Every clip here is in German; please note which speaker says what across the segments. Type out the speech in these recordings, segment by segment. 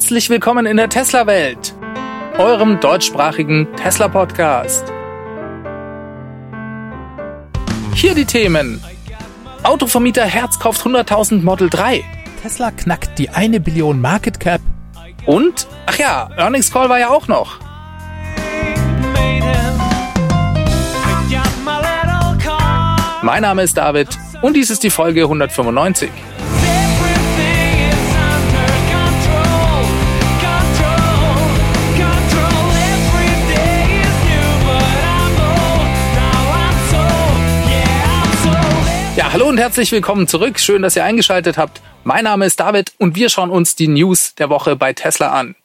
Speaker 1: Herzlich willkommen in der Tesla-Welt, eurem deutschsprachigen Tesla-Podcast. Hier die Themen. Autovermieter Herz kauft 100.000 Model 3.
Speaker 2: Tesla knackt die eine Billion Market Cap.
Speaker 1: Und, ach ja, Earnings Call war ja auch noch. Mein Name ist David und dies ist die Folge 195. hallo und herzlich willkommen zurück. Schön, dass ihr eingeschaltet habt. Mein Name ist David und wir schauen uns die News der Woche bei Tesla an.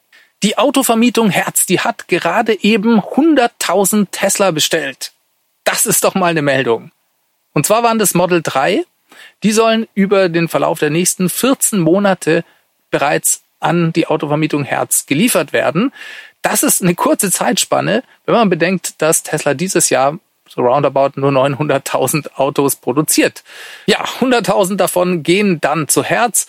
Speaker 1: Die Autovermietung Herz, die hat gerade eben 100.000 Tesla bestellt. Das ist doch mal eine Meldung. Und zwar waren das Model 3. Die sollen über den Verlauf der nächsten 14 Monate bereits an die Autovermietung Herz geliefert werden. Das ist eine kurze Zeitspanne, wenn man bedenkt, dass Tesla dieses Jahr so roundabout nur 900.000 Autos produziert. Ja, 100.000 davon gehen dann zu Herz.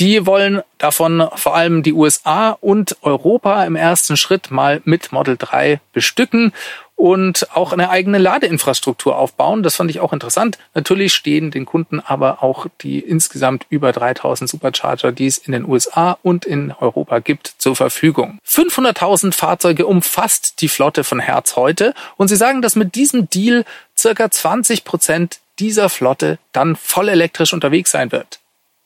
Speaker 1: Die wollen davon vor allem die USA und Europa im ersten Schritt mal mit Model 3 bestücken und auch eine eigene Ladeinfrastruktur aufbauen. Das fand ich auch interessant. Natürlich stehen den Kunden aber auch die insgesamt über 3000 Supercharger, die es in den USA und in Europa gibt, zur Verfügung. 500.000 Fahrzeuge umfasst die Flotte von Herz heute und sie sagen, dass mit diesem Deal circa 20 Prozent dieser Flotte dann voll elektrisch unterwegs sein wird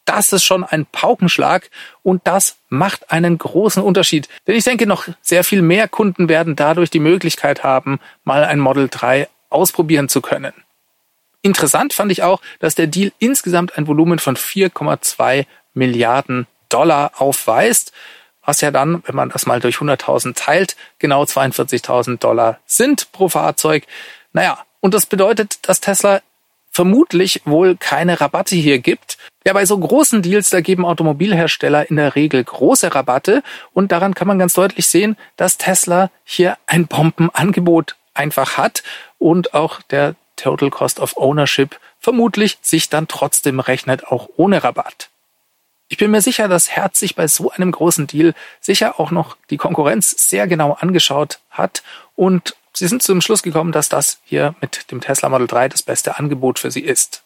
Speaker 1: das ist schon ein Paukenschlag und das macht einen großen Unterschied. Denn ich denke, noch sehr viel mehr Kunden werden dadurch die Möglichkeit haben, mal ein Model 3 ausprobieren zu können. Interessant fand ich auch, dass der Deal insgesamt ein Volumen von 4,2 Milliarden Dollar aufweist, was ja dann, wenn man das mal durch 100.000 teilt, genau 42.000 Dollar sind pro Fahrzeug. Naja, und das bedeutet, dass Tesla vermutlich wohl keine Rabatte hier gibt. Ja, bei so großen Deals, da geben Automobilhersteller in der Regel große Rabatte und daran kann man ganz deutlich sehen, dass Tesla hier ein Bombenangebot einfach hat und auch der Total Cost of Ownership vermutlich sich dann trotzdem rechnet, auch ohne Rabatt. Ich bin mir sicher, dass Herz sich bei so einem großen Deal sicher auch noch die Konkurrenz sehr genau angeschaut hat und Sie sind zum Schluss gekommen, dass das hier mit dem Tesla Model 3 das beste Angebot für Sie ist.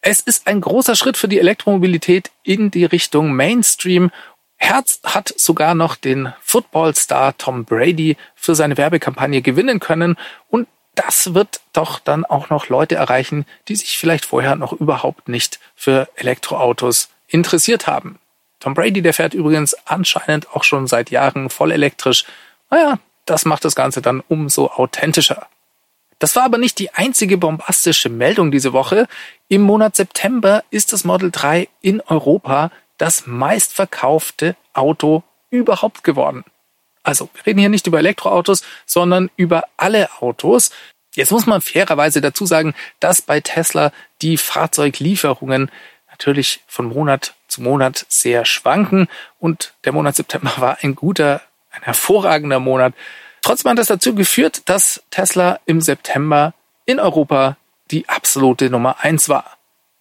Speaker 1: Es ist ein großer Schritt für die Elektromobilität in die Richtung Mainstream. Herz hat sogar noch den Footballstar Tom Brady für seine Werbekampagne gewinnen können und das wird doch dann auch noch Leute erreichen, die sich vielleicht vorher noch überhaupt nicht für Elektroautos interessiert haben. Tom Brady, der fährt übrigens anscheinend auch schon seit Jahren voll elektrisch. Naja, das macht das Ganze dann umso authentischer. Das war aber nicht die einzige bombastische Meldung diese Woche. Im Monat September ist das Model 3 in Europa das meistverkaufte Auto überhaupt geworden. Also, wir reden hier nicht über Elektroautos, sondern über alle Autos. Jetzt muss man fairerweise dazu sagen, dass bei Tesla die Fahrzeuglieferungen natürlich von Monat zu Monat sehr schwanken und der Monat September war ein guter ein hervorragender Monat. Trotzdem hat das dazu geführt, dass Tesla im September in Europa die absolute Nummer eins war.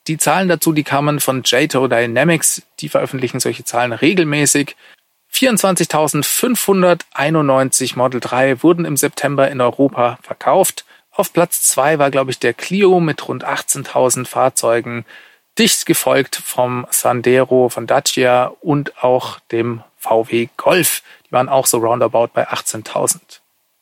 Speaker 1: Die Zahlen dazu, die kamen von JATO Dynamics, die veröffentlichen solche Zahlen regelmäßig. 24.591 Model 3 wurden im September in Europa verkauft. Auf Platz zwei war, glaube ich, der Clio mit rund 18.000 Fahrzeugen, dicht gefolgt vom Sandero von Dacia und auch dem VW Golf. Die waren auch so roundabout bei 18.000.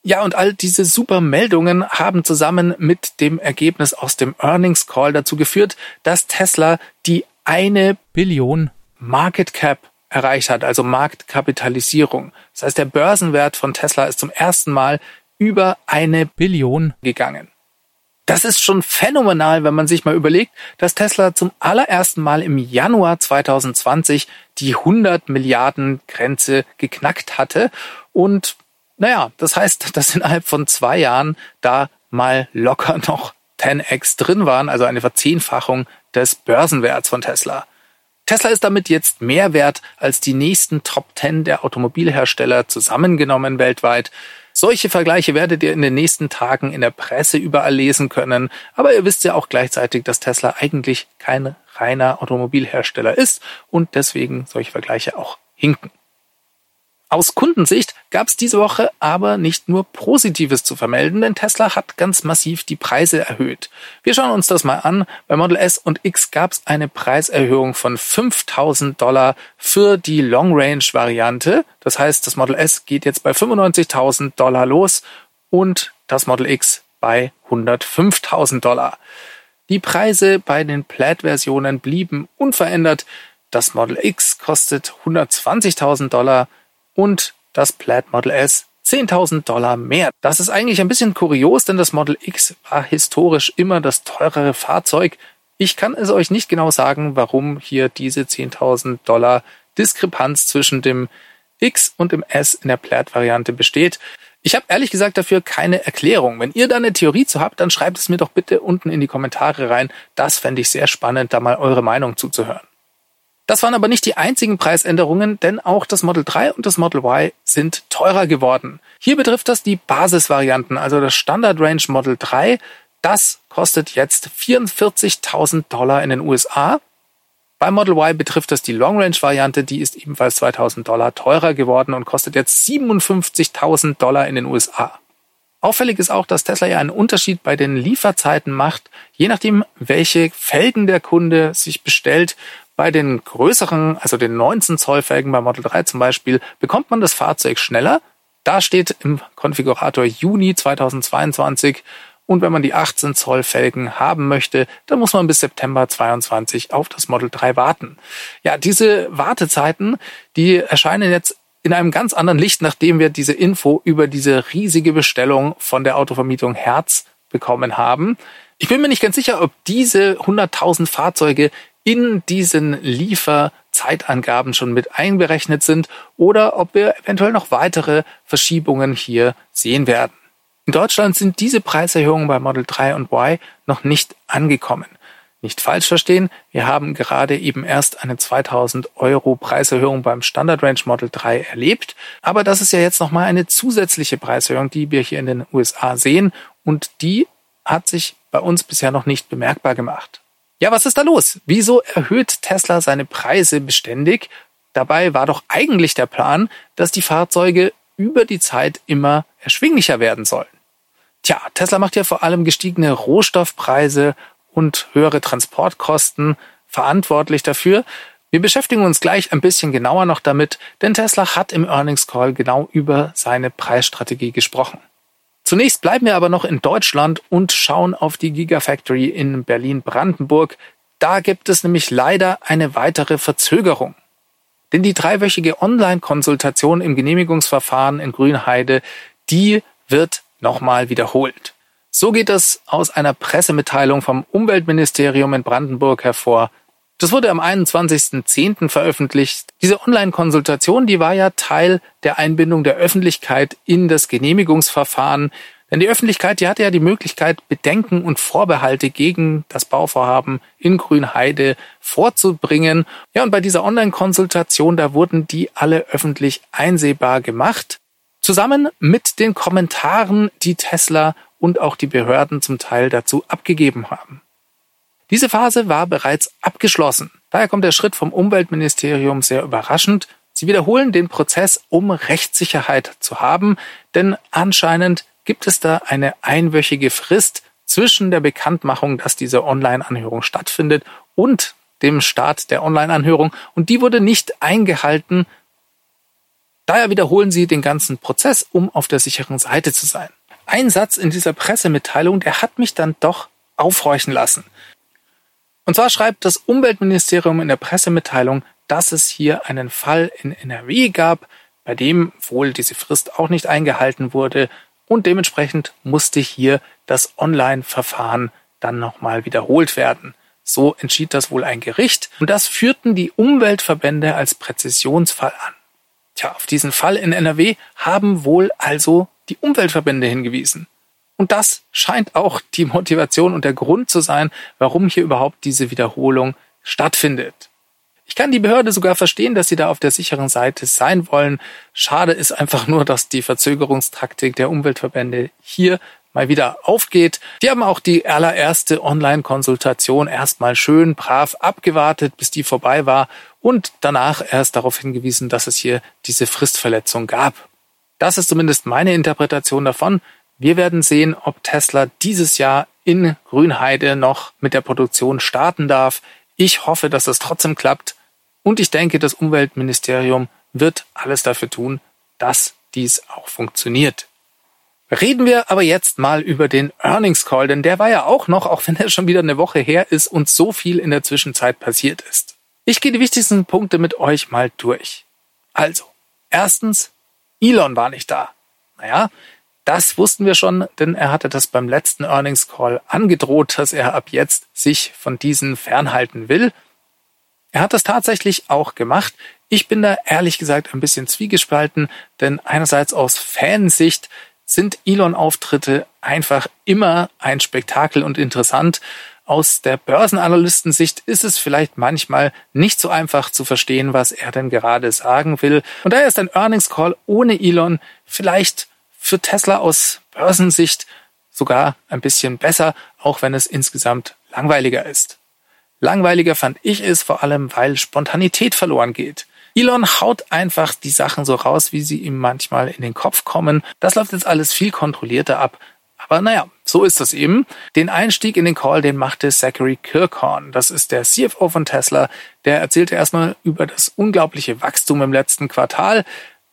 Speaker 1: Ja, und all diese super Meldungen haben zusammen mit dem Ergebnis aus dem Earnings Call dazu geführt, dass Tesla die eine Billion Market Cap erreicht hat, also Marktkapitalisierung. Das heißt, der Börsenwert von Tesla ist zum ersten Mal über eine Billion gegangen. Das ist schon phänomenal, wenn man sich mal überlegt, dass Tesla zum allerersten Mal im Januar 2020 die 100 Milliarden Grenze geknackt hatte. Und naja, das heißt, dass innerhalb von zwei Jahren da mal locker noch 10x drin waren, also eine Verzehnfachung des Börsenwerts von Tesla. Tesla ist damit jetzt mehr wert als die nächsten Top 10 der Automobilhersteller zusammengenommen weltweit. Solche Vergleiche werdet ihr in den nächsten Tagen in der Presse überall lesen können, aber ihr wisst ja auch gleichzeitig, dass Tesla eigentlich kein reiner Automobilhersteller ist und deswegen solche Vergleiche auch hinken. Aus Kundensicht gab es diese Woche aber nicht nur Positives zu vermelden, denn Tesla hat ganz massiv die Preise erhöht. Wir schauen uns das mal an. Bei Model S und X gab es eine Preiserhöhung von 5000 Dollar für die Long Range Variante. Das heißt, das Model S geht jetzt bei 95.000 Dollar los und das Model X bei 105.000 Dollar. Die Preise bei den Plaid-Versionen blieben unverändert. Das Model X kostet 120.000 Dollar und das Plaid Model S 10.000 Dollar mehr. Das ist eigentlich ein bisschen kurios, denn das Model X war historisch immer das teurere Fahrzeug. Ich kann es euch nicht genau sagen, warum hier diese 10.000 Dollar Diskrepanz zwischen dem X und dem S in der Plaid-Variante besteht. Ich habe ehrlich gesagt dafür keine Erklärung. Wenn ihr da eine Theorie zu habt, dann schreibt es mir doch bitte unten in die Kommentare rein. Das fände ich sehr spannend, da mal eure Meinung zuzuhören. Das waren aber nicht die einzigen Preisänderungen, denn auch das Model 3 und das Model Y sind teurer geworden. Hier betrifft das die Basisvarianten, also das Standard Range Model 3. Das kostet jetzt 44.000 Dollar in den USA. Bei Model Y betrifft das die Long Range Variante, die ist ebenfalls 2000 Dollar teurer geworden und kostet jetzt 57.000 Dollar in den USA. Auffällig ist auch, dass Tesla ja einen Unterschied bei den Lieferzeiten macht, je nachdem, welche Felgen der Kunde sich bestellt, bei den größeren, also den 19 Zoll Felgen bei Model 3 zum Beispiel, bekommt man das Fahrzeug schneller. Da steht im Konfigurator Juni 2022 und wenn man die 18 Zoll Felgen haben möchte, dann muss man bis September 22 auf das Model 3 warten. Ja, diese Wartezeiten, die erscheinen jetzt in einem ganz anderen Licht, nachdem wir diese Info über diese riesige Bestellung von der Autovermietung Herz bekommen haben. Ich bin mir nicht ganz sicher, ob diese 100.000 Fahrzeuge in diesen Lieferzeitangaben schon mit einberechnet sind oder ob wir eventuell noch weitere Verschiebungen hier sehen werden. In Deutschland sind diese Preiserhöhungen bei Model 3 und Y noch nicht angekommen. Nicht falsch verstehen, wir haben gerade eben erst eine 2000 Euro Preiserhöhung beim Standard Range Model 3 erlebt, aber das ist ja jetzt nochmal eine zusätzliche Preiserhöhung, die wir hier in den USA sehen und die hat sich bei uns bisher noch nicht bemerkbar gemacht. Ja, was ist da los? Wieso erhöht Tesla seine Preise beständig? Dabei war doch eigentlich der Plan, dass die Fahrzeuge über die Zeit immer erschwinglicher werden sollen. Tja, Tesla macht ja vor allem gestiegene Rohstoffpreise und höhere Transportkosten verantwortlich dafür. Wir beschäftigen uns gleich ein bisschen genauer noch damit, denn Tesla hat im Earnings Call genau über seine Preisstrategie gesprochen. Zunächst bleiben wir aber noch in Deutschland und schauen auf die Gigafactory in Berlin-Brandenburg. Da gibt es nämlich leider eine weitere Verzögerung. Denn die dreiwöchige Online-Konsultation im Genehmigungsverfahren in Grünheide, die wird nochmal wiederholt. So geht es aus einer Pressemitteilung vom Umweltministerium in Brandenburg hervor. Das wurde am 21.10. veröffentlicht. Diese Online-Konsultation, die war ja Teil der Einbindung der Öffentlichkeit in das Genehmigungsverfahren. Denn die Öffentlichkeit, die hatte ja die Möglichkeit, Bedenken und Vorbehalte gegen das Bauvorhaben in Grünheide vorzubringen. Ja, und bei dieser Online-Konsultation, da wurden die alle öffentlich einsehbar gemacht. Zusammen mit den Kommentaren, die Tesla und auch die Behörden zum Teil dazu abgegeben haben. Diese Phase war bereits abgeschlossen. Daher kommt der Schritt vom Umweltministerium sehr überraschend. Sie wiederholen den Prozess, um Rechtssicherheit zu haben, denn anscheinend gibt es da eine einwöchige Frist zwischen der Bekanntmachung, dass diese Online-Anhörung stattfindet und dem Start der Online-Anhörung und die wurde nicht eingehalten. Daher wiederholen sie den ganzen Prozess, um auf der sicheren Seite zu sein. Ein Satz in dieser Pressemitteilung, der hat mich dann doch aufhorchen lassen. Und zwar schreibt das Umweltministerium in der Pressemitteilung, dass es hier einen Fall in NRW gab, bei dem wohl diese Frist auch nicht eingehalten wurde und dementsprechend musste hier das Online-Verfahren dann nochmal wiederholt werden. So entschied das wohl ein Gericht und das führten die Umweltverbände als Präzisionsfall an. Tja, auf diesen Fall in NRW haben wohl also die Umweltverbände hingewiesen. Und das scheint auch die Motivation und der Grund zu sein, warum hier überhaupt diese Wiederholung stattfindet. Ich kann die Behörde sogar verstehen, dass sie da auf der sicheren Seite sein wollen. Schade ist einfach nur, dass die Verzögerungstaktik der Umweltverbände hier mal wieder aufgeht. Die haben auch die allererste Online-Konsultation erstmal schön brav abgewartet, bis die vorbei war und danach erst darauf hingewiesen, dass es hier diese Fristverletzung gab. Das ist zumindest meine Interpretation davon. Wir werden sehen, ob Tesla dieses Jahr in Grünheide noch mit der Produktion starten darf. Ich hoffe, dass es trotzdem klappt. Und ich denke, das Umweltministerium wird alles dafür tun, dass dies auch funktioniert. Reden wir aber jetzt mal über den Earnings Call, denn der war ja auch noch, auch wenn er schon wieder eine Woche her ist und so viel in der Zwischenzeit passiert ist. Ich gehe die wichtigsten Punkte mit euch mal durch. Also, erstens, Elon war nicht da. Naja, das wussten wir schon, denn er hatte das beim letzten Earnings Call angedroht, dass er ab jetzt sich von diesen fernhalten will. Er hat das tatsächlich auch gemacht. Ich bin da ehrlich gesagt ein bisschen zwiegespalten, denn einerseits aus Fansicht sind Elon-Auftritte einfach immer ein Spektakel und interessant. Aus der Börsenanalystensicht ist es vielleicht manchmal nicht so einfach zu verstehen, was er denn gerade sagen will. Und daher ist ein Earnings Call ohne Elon vielleicht für Tesla aus Börsensicht sogar ein bisschen besser, auch wenn es insgesamt langweiliger ist. Langweiliger fand ich es vor allem, weil Spontanität verloren geht. Elon haut einfach die Sachen so raus, wie sie ihm manchmal in den Kopf kommen. Das läuft jetzt alles viel kontrollierter ab. Aber naja, so ist das eben. Den Einstieg in den Call, den machte Zachary Kirkhorn. Das ist der CFO von Tesla. Der erzählte erstmal über das unglaubliche Wachstum im letzten Quartal.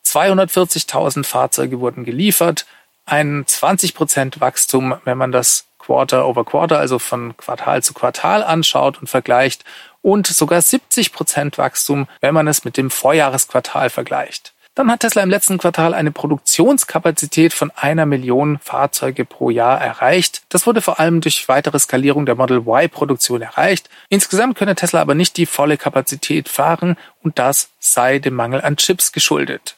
Speaker 1: 240.000 Fahrzeuge wurden geliefert. Ein 20% Wachstum, wenn man das Quarter over Quarter, also von Quartal zu Quartal anschaut und vergleicht und sogar 70 Prozent Wachstum, wenn man es mit dem Vorjahresquartal vergleicht. Dann hat Tesla im letzten Quartal eine Produktionskapazität von einer Million Fahrzeuge pro Jahr erreicht. Das wurde vor allem durch weitere Skalierung der Model Y-Produktion erreicht. Insgesamt könne Tesla aber nicht die volle Kapazität fahren und das sei dem Mangel an Chips geschuldet.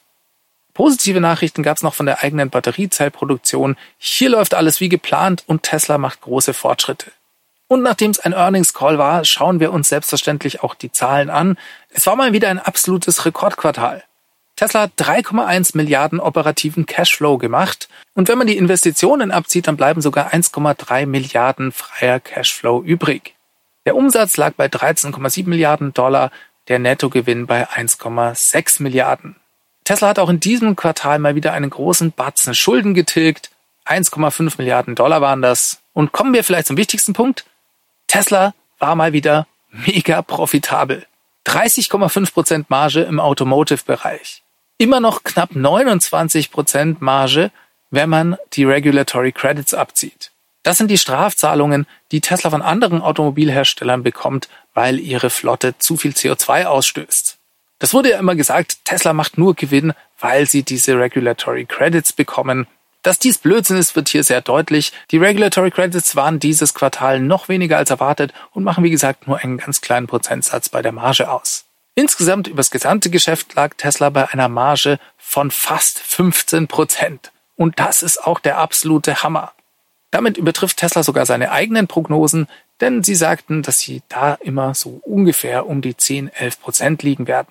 Speaker 1: Positive Nachrichten gab es noch von der eigenen Batteriezellproduktion. Hier läuft alles wie geplant und Tesla macht große Fortschritte. Und nachdem es ein Earnings Call war, schauen wir uns selbstverständlich auch die Zahlen an. Es war mal wieder ein absolutes Rekordquartal. Tesla hat 3,1 Milliarden operativen Cashflow gemacht. Und wenn man die Investitionen abzieht, dann bleiben sogar 1,3 Milliarden freier Cashflow übrig. Der Umsatz lag bei 13,7 Milliarden Dollar, der Nettogewinn bei 1,6 Milliarden. Tesla hat auch in diesem Quartal mal wieder einen großen Batzen Schulden getilgt. 1,5 Milliarden Dollar waren das. Und kommen wir vielleicht zum wichtigsten Punkt. Tesla war mal wieder mega profitabel. 30,5 Prozent Marge im Automotive-Bereich. Immer noch knapp 29 Prozent Marge, wenn man die Regulatory Credits abzieht. Das sind die Strafzahlungen, die Tesla von anderen Automobilherstellern bekommt, weil ihre Flotte zu viel CO2 ausstößt. Das wurde ja immer gesagt, Tesla macht nur Gewinn, weil sie diese Regulatory Credits bekommen. Dass dies Blödsinn ist, wird hier sehr deutlich. Die Regulatory Credits waren dieses Quartal noch weniger als erwartet und machen wie gesagt nur einen ganz kleinen Prozentsatz bei der Marge aus. Insgesamt übers gesamte Geschäft lag Tesla bei einer Marge von fast 15 Prozent. Und das ist auch der absolute Hammer. Damit übertrifft Tesla sogar seine eigenen Prognosen, denn sie sagten, dass sie da immer so ungefähr um die 10, 11 Prozent liegen werden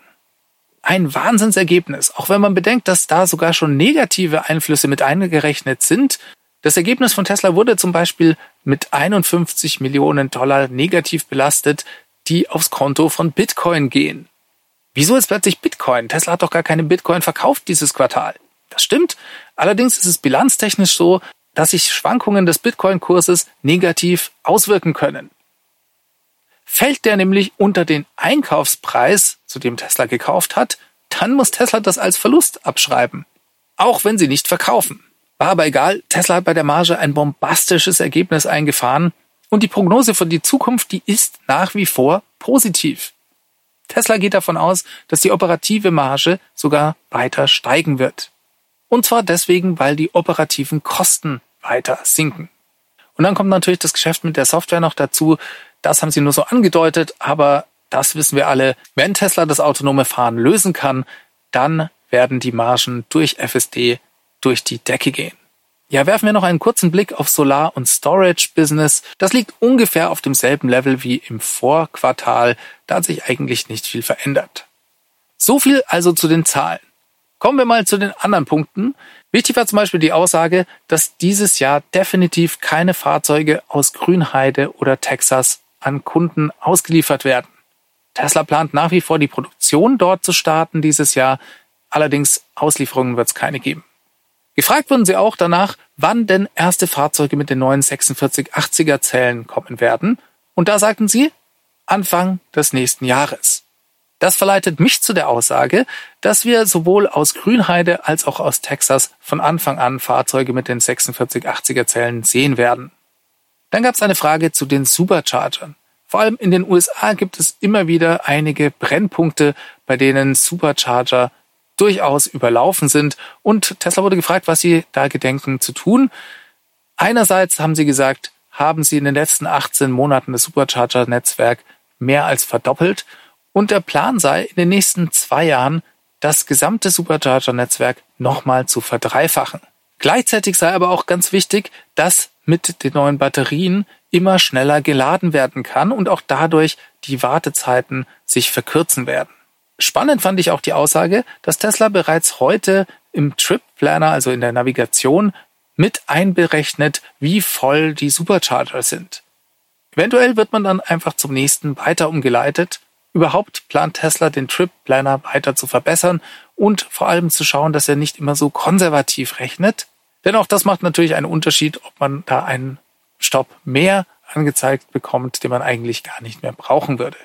Speaker 1: ein Wahnsinnsergebnis, auch wenn man bedenkt, dass da sogar schon negative Einflüsse mit eingerechnet sind. Das Ergebnis von Tesla wurde zum Beispiel mit 51 Millionen Dollar negativ belastet, die aufs Konto von Bitcoin gehen. Wieso ist plötzlich Bitcoin? Tesla hat doch gar keine Bitcoin verkauft dieses Quartal. Das stimmt. Allerdings ist es bilanztechnisch so, dass sich Schwankungen des Bitcoin-Kurses negativ auswirken können. Fällt der nämlich unter den Einkaufspreis, zu dem Tesla gekauft hat, dann muss Tesla das als Verlust abschreiben. Auch wenn sie nicht verkaufen. War aber egal, Tesla hat bei der Marge ein bombastisches Ergebnis eingefahren und die Prognose für die Zukunft, die ist nach wie vor positiv. Tesla geht davon aus, dass die operative Marge sogar weiter steigen wird. Und zwar deswegen, weil die operativen Kosten weiter sinken. Und dann kommt natürlich das Geschäft mit der Software noch dazu. Das haben sie nur so angedeutet, aber das wissen wir alle. Wenn Tesla das autonome Fahren lösen kann, dann werden die Margen durch FSD durch die Decke gehen. Ja, werfen wir noch einen kurzen Blick auf Solar- und Storage-Business. Das liegt ungefähr auf demselben Level wie im Vorquartal. Da hat sich eigentlich nicht viel verändert. So viel also zu den Zahlen. Kommen wir mal zu den anderen Punkten. Wichtig war zum Beispiel die Aussage, dass dieses Jahr definitiv keine Fahrzeuge aus Grünheide oder Texas an Kunden ausgeliefert werden. Tesla plant nach wie vor die Produktion dort zu starten dieses Jahr. Allerdings Auslieferungen wird es keine geben. Gefragt wurden sie auch danach, wann denn erste Fahrzeuge mit den neuen 4680er Zellen kommen werden. Und da sagten sie, Anfang des nächsten Jahres. Das verleitet mich zu der Aussage, dass wir sowohl aus Grünheide als auch aus Texas von Anfang an Fahrzeuge mit den 4680er Zellen sehen werden. Dann gab es eine Frage zu den Superchargern. Vor allem in den USA gibt es immer wieder einige Brennpunkte, bei denen Supercharger durchaus überlaufen sind. Und Tesla wurde gefragt, was sie da gedenken zu tun. Einerseits haben sie gesagt, haben sie in den letzten 18 Monaten das Supercharger-Netzwerk mehr als verdoppelt. Und der Plan sei, in den nächsten zwei Jahren das gesamte Supercharger-Netzwerk nochmal zu verdreifachen. Gleichzeitig sei aber auch ganz wichtig, dass mit den neuen Batterien immer schneller geladen werden kann und auch dadurch die Wartezeiten sich verkürzen werden. Spannend fand ich auch die Aussage, dass Tesla bereits heute im Trip Planner, also in der Navigation, mit einberechnet, wie voll die Supercharger sind. Eventuell wird man dann einfach zum nächsten weiter umgeleitet. Überhaupt plant Tesla den Trip Planner weiter zu verbessern und vor allem zu schauen, dass er nicht immer so konservativ rechnet. Denn auch das macht natürlich einen Unterschied, ob man da einen Stopp mehr angezeigt bekommt, den man eigentlich gar nicht mehr brauchen würde.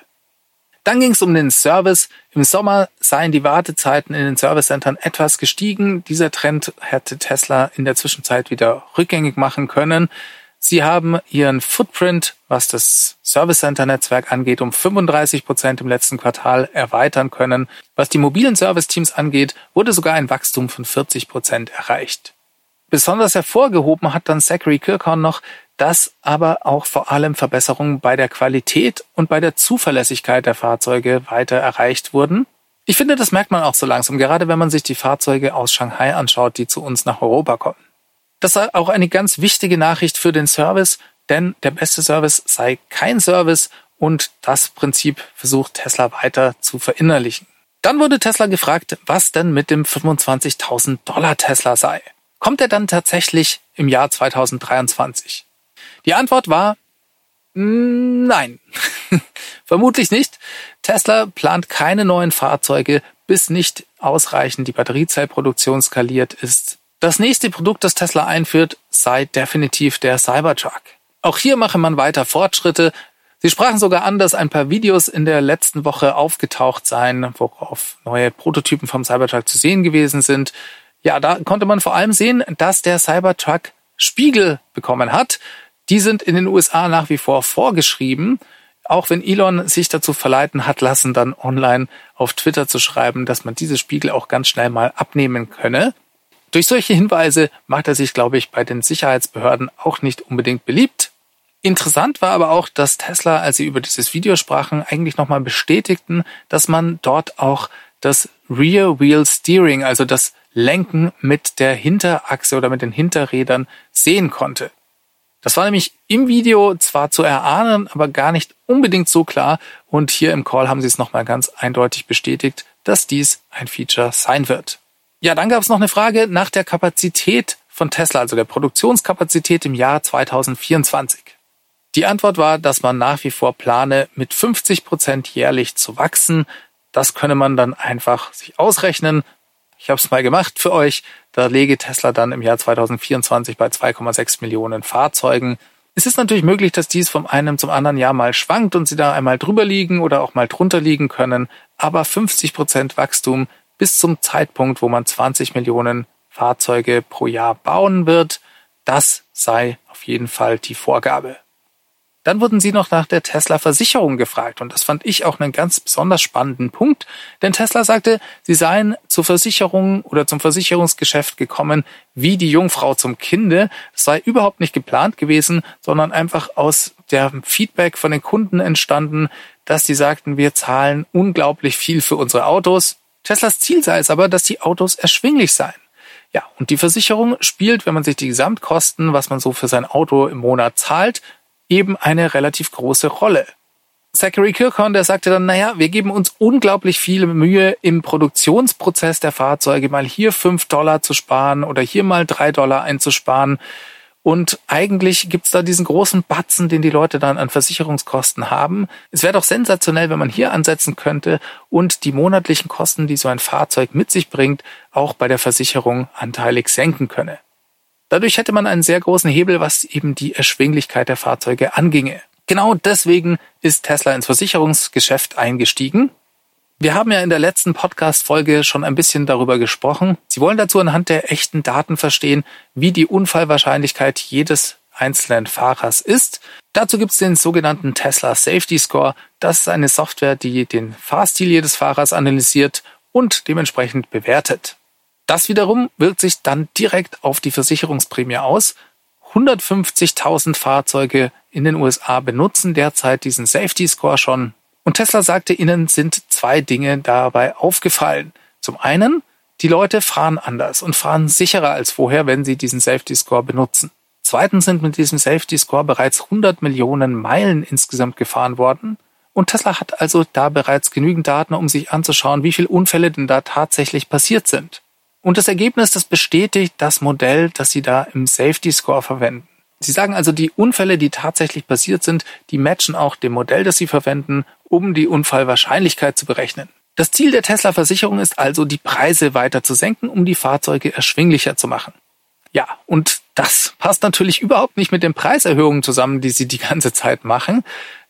Speaker 1: Dann ging es um den Service. Im Sommer seien die Wartezeiten in den Servicecentern etwas gestiegen. Dieser Trend hätte Tesla in der Zwischenzeit wieder rückgängig machen können. Sie haben ihren Footprint, was das Service Center Netzwerk angeht, um 35 Prozent im letzten Quartal erweitern können. Was die mobilen Service Teams angeht, wurde sogar ein Wachstum von 40 Prozent erreicht. Besonders hervorgehoben hat dann Zachary Kirkhorn noch, dass aber auch vor allem Verbesserungen bei der Qualität und bei der Zuverlässigkeit der Fahrzeuge weiter erreicht wurden. Ich finde, das merkt man auch so langsam, gerade wenn man sich die Fahrzeuge aus Shanghai anschaut, die zu uns nach Europa kommen. Das sei auch eine ganz wichtige Nachricht für den Service, denn der beste Service sei kein Service und das Prinzip versucht Tesla weiter zu verinnerlichen. Dann wurde Tesla gefragt, was denn mit dem 25.000 Dollar Tesla sei. Kommt er dann tatsächlich im Jahr 2023? Die Antwort war nein. Vermutlich nicht. Tesla plant keine neuen Fahrzeuge, bis nicht ausreichend die Batteriezellproduktion skaliert ist. Das nächste Produkt, das Tesla einführt, sei definitiv der Cybertruck. Auch hier mache man weiter Fortschritte. Sie sprachen sogar an, dass ein paar Videos in der letzten Woche aufgetaucht seien, worauf neue Prototypen vom Cybertruck zu sehen gewesen sind. Ja, da konnte man vor allem sehen, dass der Cybertruck Spiegel bekommen hat. Die sind in den USA nach wie vor vorgeschrieben. Auch wenn Elon sich dazu verleiten hat lassen, dann online auf Twitter zu schreiben, dass man diese Spiegel auch ganz schnell mal abnehmen könne. Durch solche Hinweise macht er sich, glaube ich, bei den Sicherheitsbehörden auch nicht unbedingt beliebt. Interessant war aber auch, dass Tesla, als sie über dieses Video sprachen, eigentlich nochmal bestätigten, dass man dort auch das Rear Wheel Steering, also das Lenken mit der Hinterachse oder mit den Hinterrädern sehen konnte. Das war nämlich im Video zwar zu erahnen, aber gar nicht unbedingt so klar. Und hier im Call haben sie es nochmal ganz eindeutig bestätigt, dass dies ein Feature sein wird. Ja, dann gab es noch eine Frage nach der Kapazität von Tesla, also der Produktionskapazität im Jahr 2024. Die Antwort war, dass man nach wie vor plane, mit 50 Prozent jährlich zu wachsen. Das könne man dann einfach sich ausrechnen. Ich habe es mal gemacht für euch. Da lege Tesla dann im Jahr 2024 bei 2,6 Millionen Fahrzeugen. Es ist natürlich möglich, dass dies vom einen zum anderen Jahr mal schwankt und sie da einmal drüber liegen oder auch mal drunter liegen können. Aber 50 Prozent Wachstum bis zum Zeitpunkt, wo man 20 Millionen Fahrzeuge pro Jahr bauen wird, das sei auf jeden Fall die Vorgabe. Dann wurden sie noch nach der Tesla-Versicherung gefragt und das fand ich auch einen ganz besonders spannenden Punkt, denn Tesla sagte, sie seien zur Versicherung oder zum Versicherungsgeschäft gekommen wie die Jungfrau zum Kinde. Das sei überhaupt nicht geplant gewesen, sondern einfach aus dem Feedback von den Kunden entstanden, dass die sagten, wir zahlen unglaublich viel für unsere Autos. Teslas Ziel sei es aber, dass die Autos erschwinglich seien. Ja, und die Versicherung spielt, wenn man sich die Gesamtkosten, was man so für sein Auto im Monat zahlt, eben eine relativ große Rolle. Zachary Kirkhorn, der sagte dann, naja, wir geben uns unglaublich viel Mühe im Produktionsprozess der Fahrzeuge, mal hier fünf Dollar zu sparen oder hier mal drei Dollar einzusparen. Und eigentlich gibt's da diesen großen Batzen, den die Leute dann an Versicherungskosten haben. Es wäre doch sensationell, wenn man hier ansetzen könnte und die monatlichen Kosten, die so ein Fahrzeug mit sich bringt, auch bei der Versicherung anteilig senken könne. Dadurch hätte man einen sehr großen Hebel, was eben die Erschwinglichkeit der Fahrzeuge anginge. Genau deswegen ist Tesla ins Versicherungsgeschäft eingestiegen. Wir haben ja in der letzten Podcast-Folge schon ein bisschen darüber gesprochen. Sie wollen dazu anhand der echten Daten verstehen, wie die Unfallwahrscheinlichkeit jedes einzelnen Fahrers ist. Dazu gibt es den sogenannten Tesla Safety Score. Das ist eine Software, die den Fahrstil jedes Fahrers analysiert und dementsprechend bewertet. Das wiederum wirkt sich dann direkt auf die Versicherungsprämie aus. 150.000 Fahrzeuge in den USA benutzen derzeit diesen Safety Score schon. Und Tesla sagte, ihnen sind zwei Dinge dabei aufgefallen. Zum einen, die Leute fahren anders und fahren sicherer als vorher, wenn sie diesen Safety Score benutzen. Zweitens sind mit diesem Safety Score bereits 100 Millionen Meilen insgesamt gefahren worden. Und Tesla hat also da bereits genügend Daten, um sich anzuschauen, wie viele Unfälle denn da tatsächlich passiert sind. Und das Ergebnis, das bestätigt das Modell, das sie da im Safety Score verwenden. Sie sagen also, die Unfälle, die tatsächlich passiert sind, die matchen auch dem Modell, das Sie verwenden, um die Unfallwahrscheinlichkeit zu berechnen. Das Ziel der Tesla-Versicherung ist also, die Preise weiter zu senken, um die Fahrzeuge erschwinglicher zu machen. Ja, und das passt natürlich überhaupt nicht mit den Preiserhöhungen zusammen, die sie die ganze Zeit machen.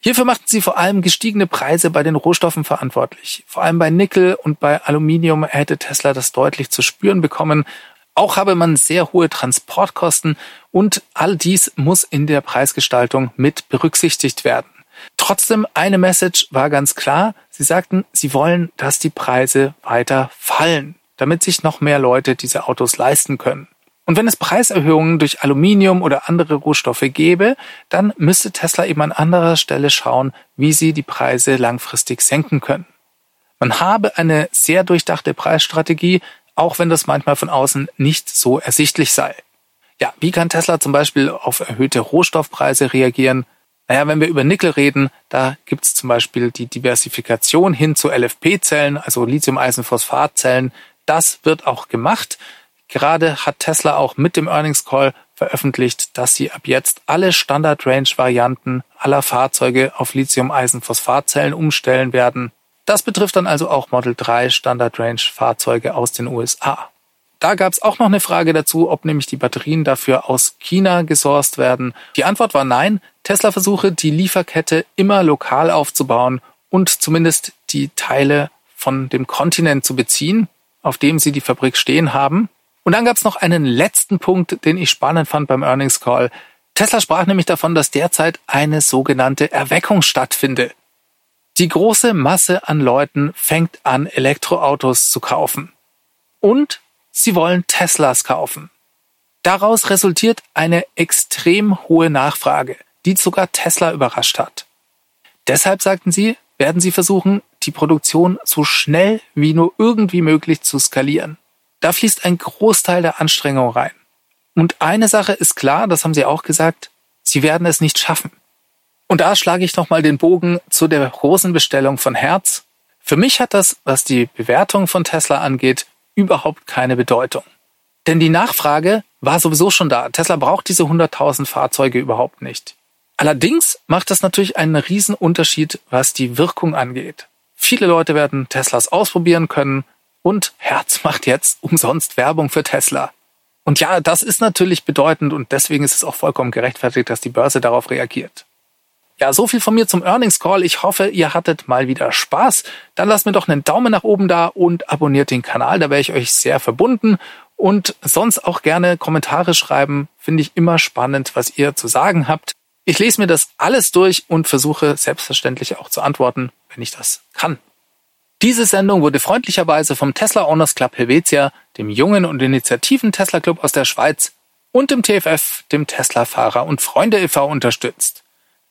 Speaker 1: Hierfür machten sie vor allem gestiegene Preise bei den Rohstoffen verantwortlich. Vor allem bei Nickel und bei Aluminium hätte Tesla das deutlich zu spüren bekommen. Auch habe man sehr hohe Transportkosten und all dies muss in der Preisgestaltung mit berücksichtigt werden. Trotzdem eine Message war ganz klar. Sie sagten, sie wollen, dass die Preise weiter fallen, damit sich noch mehr Leute diese Autos leisten können. Und wenn es Preiserhöhungen durch Aluminium oder andere Rohstoffe gäbe, dann müsste Tesla eben an anderer Stelle schauen, wie sie die Preise langfristig senken können. Man habe eine sehr durchdachte Preisstrategie, auch wenn das manchmal von außen nicht so ersichtlich sei. Ja, wie kann Tesla zum Beispiel auf erhöhte Rohstoffpreise reagieren? Naja, wenn wir über Nickel reden, da gibt's zum Beispiel die Diversifikation hin zu LFP-Zellen, also Lithium-Eisenphosphat-Zellen. Das wird auch gemacht. Gerade hat Tesla auch mit dem Earnings Call veröffentlicht, dass sie ab jetzt alle Standard Range Varianten aller Fahrzeuge auf Lithium-Eisenphosphat-Zellen umstellen werden. Das betrifft dann also auch Model 3 Standard Range Fahrzeuge aus den USA. Da gab es auch noch eine Frage dazu, ob nämlich die Batterien dafür aus China gesourced werden. Die Antwort war nein. Tesla versuche, die Lieferkette immer lokal aufzubauen und zumindest die Teile von dem Kontinent zu beziehen, auf dem sie die Fabrik stehen haben. Und dann gab es noch einen letzten Punkt, den ich spannend fand beim Earnings Call. Tesla sprach nämlich davon, dass derzeit eine sogenannte Erweckung stattfinde. Die große Masse an Leuten fängt an, Elektroautos zu kaufen. Und sie wollen Teslas kaufen. Daraus resultiert eine extrem hohe Nachfrage, die sogar Tesla überrascht hat. Deshalb sagten sie, werden sie versuchen, die Produktion so schnell wie nur irgendwie möglich zu skalieren. Da fließt ein Großteil der Anstrengung rein. Und eine Sache ist klar, das haben sie auch gesagt, sie werden es nicht schaffen. Und da schlage ich nochmal den Bogen zu der großen Bestellung von Herz. Für mich hat das, was die Bewertung von Tesla angeht, überhaupt keine Bedeutung. Denn die Nachfrage war sowieso schon da. Tesla braucht diese 100.000 Fahrzeuge überhaupt nicht. Allerdings macht das natürlich einen riesen Unterschied, was die Wirkung angeht. Viele Leute werden Teslas ausprobieren können und Herz macht jetzt umsonst Werbung für Tesla. Und ja, das ist natürlich bedeutend und deswegen ist es auch vollkommen gerechtfertigt, dass die Börse darauf reagiert. Ja, so viel von mir zum Earnings Call. Ich hoffe, ihr hattet mal wieder Spaß. Dann lasst mir doch einen Daumen nach oben da und abonniert den Kanal. Da wäre ich euch sehr verbunden. Und sonst auch gerne Kommentare schreiben. Finde ich immer spannend, was ihr zu sagen habt. Ich lese mir das alles durch und versuche selbstverständlich auch zu antworten, wenn ich das kann. Diese Sendung wurde freundlicherweise vom Tesla Owners Club Helvetia, dem jungen und initiativen Tesla Club aus der Schweiz und dem TFF, dem Tesla Fahrer und Freunde e.V. unterstützt.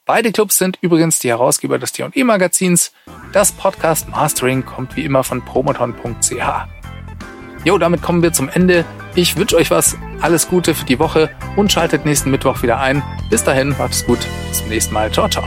Speaker 1: Beide Clubs sind übrigens die Herausgeber des T&E Magazins. Das Podcast Mastering kommt wie immer von promoton.ch. Jo, damit kommen wir zum Ende. Ich wünsche euch was, alles Gute für die Woche und schaltet nächsten Mittwoch wieder ein. Bis dahin, macht's gut. Bis zum nächsten Mal. Ciao, ciao.